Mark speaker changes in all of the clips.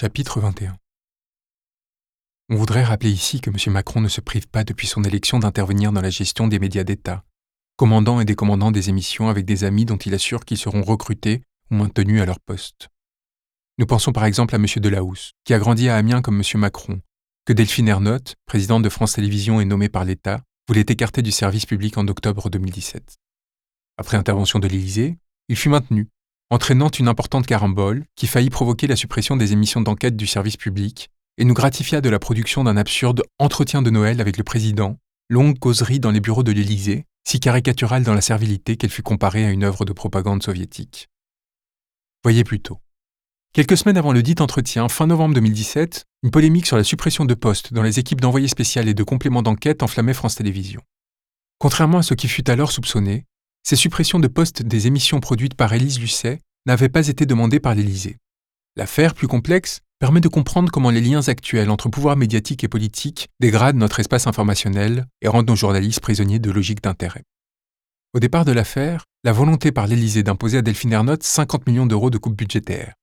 Speaker 1: Chapitre 21 On voudrait rappeler ici que M. Macron ne se prive pas depuis son élection d'intervenir dans la gestion des médias d'État, commandant et décommandant des émissions avec des amis dont il assure qu'ils seront recrutés ou maintenus à leur poste. Nous pensons par exemple à M. Delahousse, qui a grandi à Amiens comme M. Macron, que Delphine Ernotte, présidente de France Télévisions et nommée par l'État, voulait écarter du service public en octobre 2017. Après intervention de l'Élysée, il fut maintenu, entraînant une importante carambole qui faillit provoquer la suppression des émissions d'enquête du service public et nous gratifia de la production d'un absurde entretien de Noël avec le président, longue causerie dans les bureaux de l'Élysée, si caricaturale dans la servilité qu'elle fut comparée à une œuvre de propagande soviétique. Voyez plutôt. Quelques semaines avant le dit entretien, fin novembre 2017, une polémique sur la suppression de postes dans les équipes d'envoyés spécial et de compléments d'enquête enflammait France Télévisions. Contrairement à ce qui fut alors soupçonné, ces suppressions de postes des émissions produites par Élise Lucet n'avaient pas été demandées par l'Élysée. L'affaire, plus complexe, permet de comprendre comment les liens actuels entre pouvoir médiatique et politique dégradent notre espace informationnel et rendent nos journalistes prisonniers de logiques d'intérêt. Au départ de l'affaire, la volonté par l'Élysée d'imposer à Delphine Ernotte 50 millions d'euros de coupe budgétaire.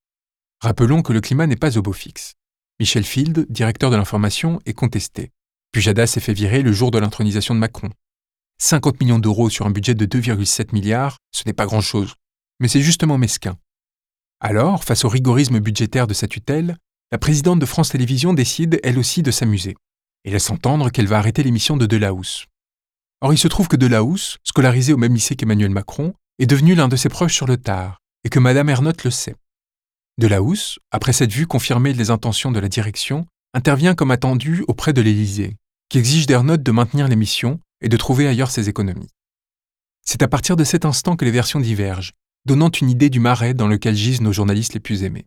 Speaker 1: Rappelons que le climat n'est pas au beau fixe. Michel Field, directeur de l'information, est contesté. Pujadas s'est fait virer le jour de l'intronisation de Macron. 50 millions d'euros sur un budget de 2,7 milliards, ce n'est pas grand-chose, mais c'est justement mesquin. Alors, face au rigorisme budgétaire de sa tutelle, la présidente de France Télévisions décide elle aussi de s'amuser, et laisse entendre qu'elle va arrêter l'émission de Delahousse. Or, il se trouve que Delahousse, scolarisé au même lycée qu'Emmanuel Macron, est devenu l'un de ses proches sur le tard, et que Madame Ernotte le sait. Delahousse, après cette vue confirmée les intentions de la direction, intervient comme attendu auprès de l'Élysée, qui exige d'Ernotte de maintenir l'émission et de trouver ailleurs ses économies. C'est à partir de cet instant que les versions divergent, donnant une idée du marais dans lequel gisent nos journalistes les plus aimés.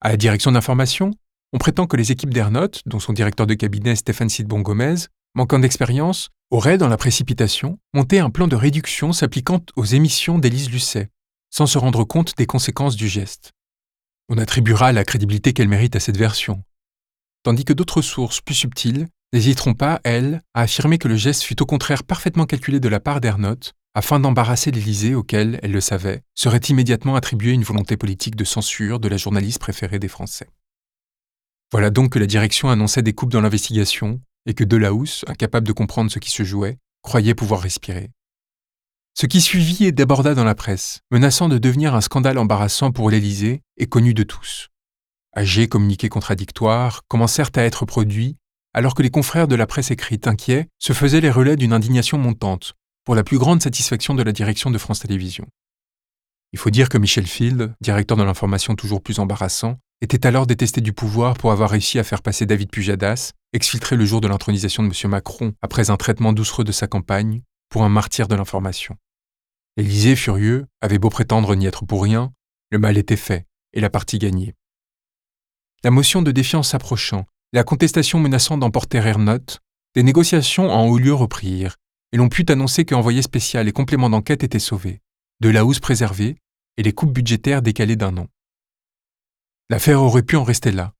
Speaker 1: À la direction d'information, on prétend que les équipes d'Ernotte, dont son directeur de cabinet Stéphane Sidbon Gomez, manquant d'expérience, auraient, dans la précipitation, monté un plan de réduction s'appliquant aux émissions d'Élise Lucet, sans se rendre compte des conséquences du geste. On attribuera la crédibilité qu'elle mérite à cette version, tandis que d'autres sources plus subtiles n'hésiteront pas, elles, à affirmer que le geste fut au contraire parfaitement calculé de la part d'Ernotte, afin d'embarrasser l'Élysée auquel, elle le savait, serait immédiatement attribuée une volonté politique de censure de la journaliste préférée des Français. Voilà donc que la direction annonçait des coupes dans l'investigation et que Delahousse, incapable de comprendre ce qui se jouait, croyait pouvoir respirer. Ce qui suivit et déborda dans la presse, menaçant de devenir un scandale embarrassant pour l'Élysée et connu de tous. Âgés communiqués contradictoires commencèrent à être produits alors que les confrères de la presse écrite inquiets se faisaient les relais d'une indignation montante, pour la plus grande satisfaction de la direction de France Télévisions. Il faut dire que Michel Field, directeur de l'information toujours plus embarrassant, était alors détesté du pouvoir pour avoir réussi à faire passer David Pujadas, exfiltré le jour de l'intronisation de M. Macron après un traitement doucereux de sa campagne, pour un martyr de l'information. L'Élysée, furieux, avait beau prétendre n'y être pour rien, le mal était fait et la partie gagnée. La motion de défiance approchant, la contestation menaçant d'emporter Ernotte, des négociations en haut lieu reprirent, et l'on put annoncer que envoyé spécial et complément d'enquête étaient sauvés, de la hausse préservée et les coupes budgétaires décalées d'un an. L'affaire aurait pu en rester là,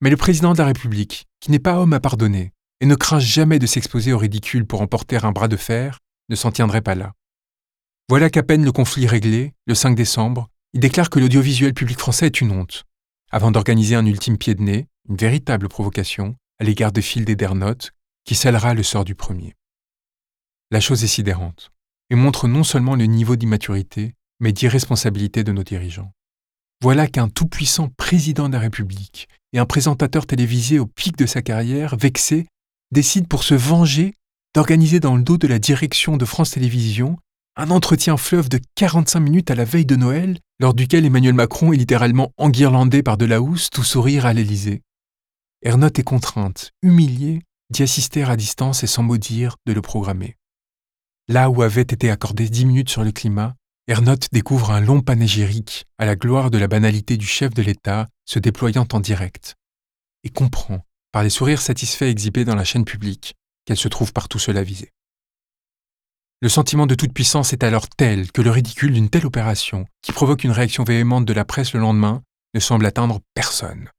Speaker 1: mais le président de la République, qui n'est pas homme à pardonner et ne craint jamais de s'exposer au ridicule pour emporter un bras de fer, ne s'en tiendrait pas là. Voilà qu'à peine le conflit réglé, le 5 décembre, il déclare que l'audiovisuel public français est une honte, avant d'organiser un ultime pied de nez, une véritable provocation, à l'égard de Phil Dernotte, qui scellera le sort du premier. La chose est sidérante, et montre non seulement le niveau d'immaturité, mais d'irresponsabilité de nos dirigeants. Voilà qu'un tout-puissant président de la République et un présentateur télévisé au pic de sa carrière, vexé, décide pour se venger d'organiser dans le dos de la direction de France Télévisions un entretien fleuve de 45 minutes à la veille de Noël, lors duquel Emmanuel Macron est littéralement enguirlandé par de la housse, tout sourire à l'Élysée. Ernotte est contrainte, humiliée, d'y assister à distance et sans mot dire de le programmer. Là où avait été accordé dix minutes sur le climat, Ernotte découvre un long panégyrique à la gloire de la banalité du chef de l'État se déployant en direct, et comprend, par les sourires satisfaits exhibés dans la chaîne publique, qu'elle se trouve par tout cela visée. Le sentiment de toute puissance est alors tel que le ridicule d'une telle opération, qui provoque une réaction véhémente de la presse le lendemain, ne semble atteindre personne.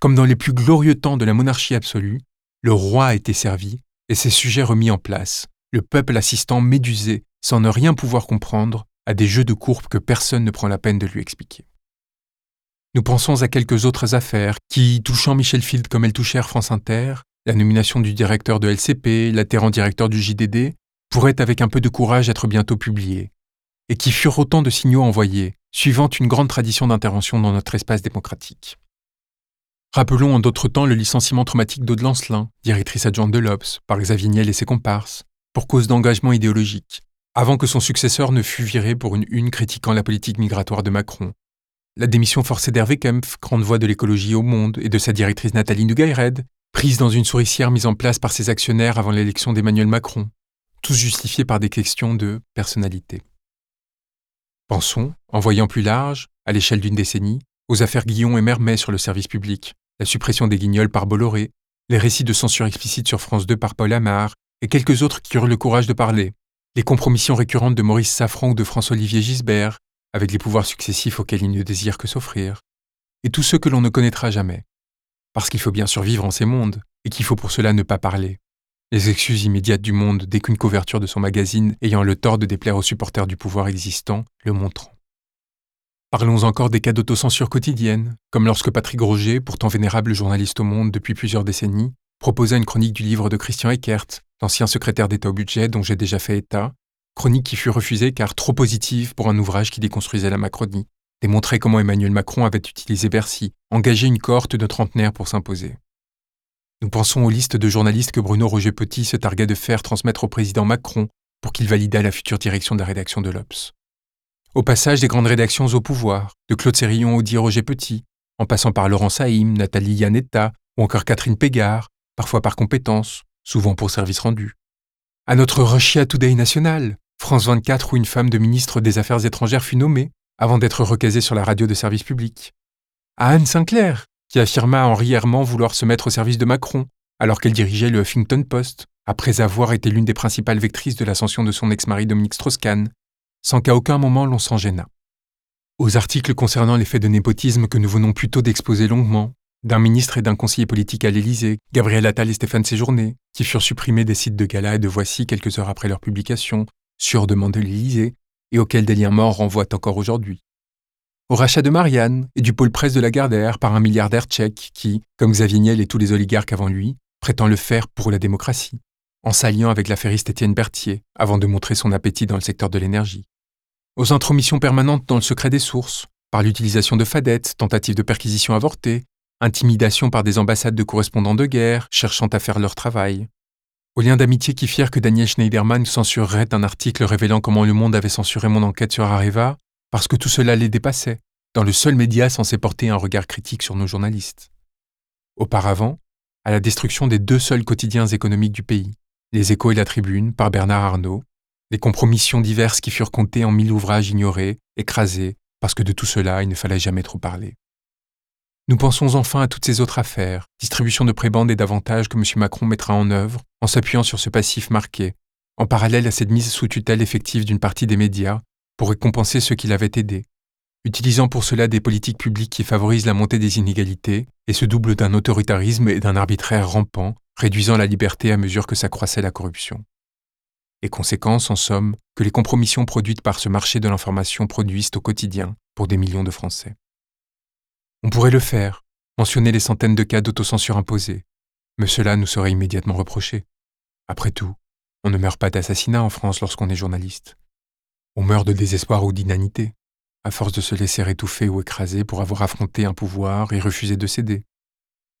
Speaker 1: Comme dans les plus glorieux temps de la monarchie absolue, le roi a été servi et ses sujets remis en place, le peuple assistant médusé sans ne rien pouvoir comprendre à des jeux de courbe que personne ne prend la peine de lui expliquer. Nous pensons à quelques autres affaires qui, touchant Michel Field comme elles touchèrent France Inter, la nomination du directeur de LCP, l'atterrant directeur du JDD, pourraient avec un peu de courage être bientôt publiées, et qui furent autant de signaux envoyés, suivant une grande tradition d'intervention dans notre espace démocratique. Rappelons en d'autres temps le licenciement traumatique d'Aude Lancelin, directrice adjointe de l'Obs, par Xavier Niel et ses comparses, pour cause d'engagement idéologique, avant que son successeur ne fût viré pour une une critiquant la politique migratoire de Macron, la démission forcée d'Hervé Kempf, grande voix de l'écologie au monde, et de sa directrice Nathalie Nugayred, prise dans une souricière mise en place par ses actionnaires avant l'élection d'Emmanuel Macron, tous justifiés par des questions de personnalité. Pensons, en voyant plus large, à l'échelle d'une décennie, aux affaires Guillon et Mermet sur le service public, la suppression des guignols par Bolloré, les récits de censure explicite sur France 2 par Paul Amar, et quelques autres qui eurent le courage de parler, les compromissions récurrentes de Maurice Safran ou de François-Olivier Gisbert, avec les pouvoirs successifs auxquels il ne désire que s'offrir, et tous ceux que l'on ne connaîtra jamais, parce qu'il faut bien survivre en ces mondes, et qu'il faut pour cela ne pas parler. Les excuses immédiates du monde dès qu'une couverture de son magazine ayant le tort de déplaire aux supporters du pouvoir existant le montrant. Parlons encore des cas d'autocensure quotidienne, comme lorsque Patrick Roger, pourtant vénérable journaliste au monde depuis plusieurs décennies, proposa une chronique du livre de Christian Eckert, l'ancien secrétaire d'État au budget dont j'ai déjà fait état, chronique qui fut refusée car trop positive pour un ouvrage qui déconstruisait la Macronie, démontrait comment Emmanuel Macron avait utilisé Bercy, engagé une cohorte de trentenaires pour s'imposer. Nous pensons aux listes de journalistes que Bruno Roger Petit se targuait de faire transmettre au président Macron pour qu'il validât la future direction de la rédaction de l'Obs. Au passage des grandes rédactions au pouvoir, de Claude Sérillon au dit Roger Petit, en passant par Laurent Saïm, Nathalie Yanetta ou encore Catherine Pégard, parfois par compétence, souvent pour service rendu à notre Russia Today national, France 24 où une femme de ministre des Affaires étrangères fut nommée avant d'être recasée sur la radio de service public, à Anne Sinclair, qui affirma en rièrement vouloir se mettre au service de Macron alors qu'elle dirigeait le Huffington Post, après avoir été l'une des principales vectrices de l'ascension de son ex-mari Dominique Strauss-Kahn, sans qu'à aucun moment l'on s'en gênât. Aux articles concernant les faits de népotisme que nous venons plutôt d'exposer longuement, d'un ministre et d'un conseiller politique à l'Élysée, Gabriel Attal et Stéphane Séjourné, qui furent supprimés des sites de gala et de Voici quelques heures après leur publication, sur demande de l'Élysée, et auxquels des liens morts renvoient encore aujourd'hui. Au rachat de Marianne et du pôle presse de la Gardère par un milliardaire tchèque qui, comme Xavier Niel et tous les oligarques avant lui, prétend le faire pour la démocratie, en s'alliant avec l'affairiste Étienne Berthier avant de montrer son appétit dans le secteur de l'énergie. Aux intromissions permanentes dans le secret des sources, par l'utilisation de fadettes, tentatives de perquisition avortées, intimidation par des ambassades de correspondants de guerre cherchant à faire leur travail, aux liens d'amitié qui firent que Daniel Schneiderman censurerait un article révélant comment le monde avait censuré mon enquête sur Areva, parce que tout cela les dépassait, dans le seul média censé porter un regard critique sur nos journalistes. Auparavant, à la destruction des deux seuls quotidiens économiques du pays, Les Échos et la Tribune, par Bernard Arnault, les compromissions diverses qui furent comptées en mille ouvrages ignorés, écrasés, parce que de tout cela il ne fallait jamais trop parler. Nous pensons enfin à toutes ces autres affaires, distribution de prébendes et d'avantages que M. Macron mettra en œuvre en s'appuyant sur ce passif marqué, en parallèle à cette mise sous tutelle effective d'une partie des médias pour récompenser ceux qui l'avaient aidé, utilisant pour cela des politiques publiques qui favorisent la montée des inégalités et se doublent d'un autoritarisme et d'un arbitraire rampant, réduisant la liberté à mesure que s'accroissait la corruption. Et conséquence, en somme, que les compromissions produites par ce marché de l'information produisent au quotidien pour des millions de Français. On pourrait le faire, mentionner les centaines de cas d'autocensure imposés, mais cela nous serait immédiatement reproché. Après tout, on ne meurt pas d'assassinat en France lorsqu'on est journaliste. On meurt de désespoir ou d'inanité, à force de se laisser étouffer ou écraser pour avoir affronté un pouvoir et refusé de céder.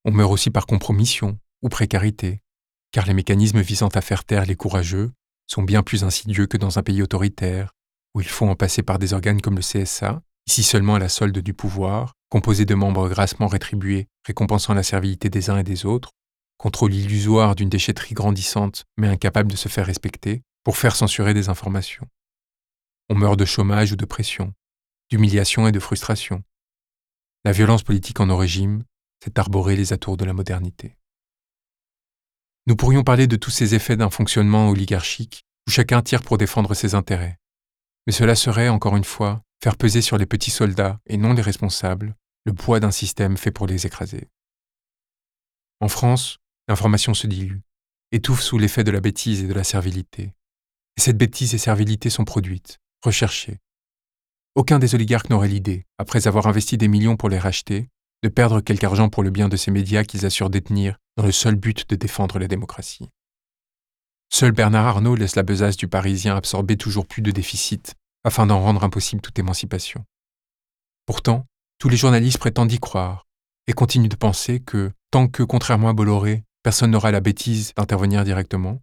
Speaker 1: On meurt aussi par compromission ou précarité, car les mécanismes visant à faire taire les courageux sont bien plus insidieux que dans un pays autoritaire, où il faut en passer par des organes comme le CSA, ici seulement à la solde du pouvoir, composé de membres grassement rétribués, récompensant la servilité des uns et des autres, contrôle illusoire d'une déchetterie grandissante mais incapable de se faire respecter, pour faire censurer des informations. On meurt de chômage ou de pression, d'humiliation et de frustration. La violence politique en nos régimes, c'est arborer les atours de la modernité. Nous pourrions parler de tous ces effets d'un fonctionnement oligarchique où chacun tire pour défendre ses intérêts. Mais cela serait, encore une fois, faire peser sur les petits soldats, et non les responsables, le poids d'un système fait pour les écraser. En France, l'information se dilue, étouffe sous l'effet de la bêtise et de la servilité. Et cette bêtise et servilité sont produites, recherchées. Aucun des oligarques n'aurait l'idée, après avoir investi des millions pour les racheter, de perdre quelque argent pour le bien de ces médias qu'ils assurent détenir dans le seul but de défendre la démocratie. Seul Bernard Arnault laisse la besace du Parisien absorber toujours plus de déficits afin d'en rendre impossible toute émancipation. Pourtant, tous les journalistes prétendent y croire et continuent de penser que, tant que, contrairement à Bolloré, personne n'aura la bêtise d'intervenir directement,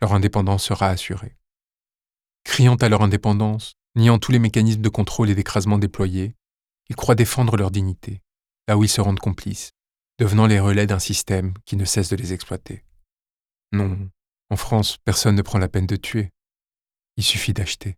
Speaker 1: leur indépendance sera assurée. Criant à leur indépendance, niant tous les mécanismes de contrôle et d'écrasement déployés, ils croient défendre leur dignité, là où ils se rendent complices, devenant les relais d'un système qui ne cesse de les exploiter. Non, en France, personne ne prend la peine de tuer. Il suffit d'acheter.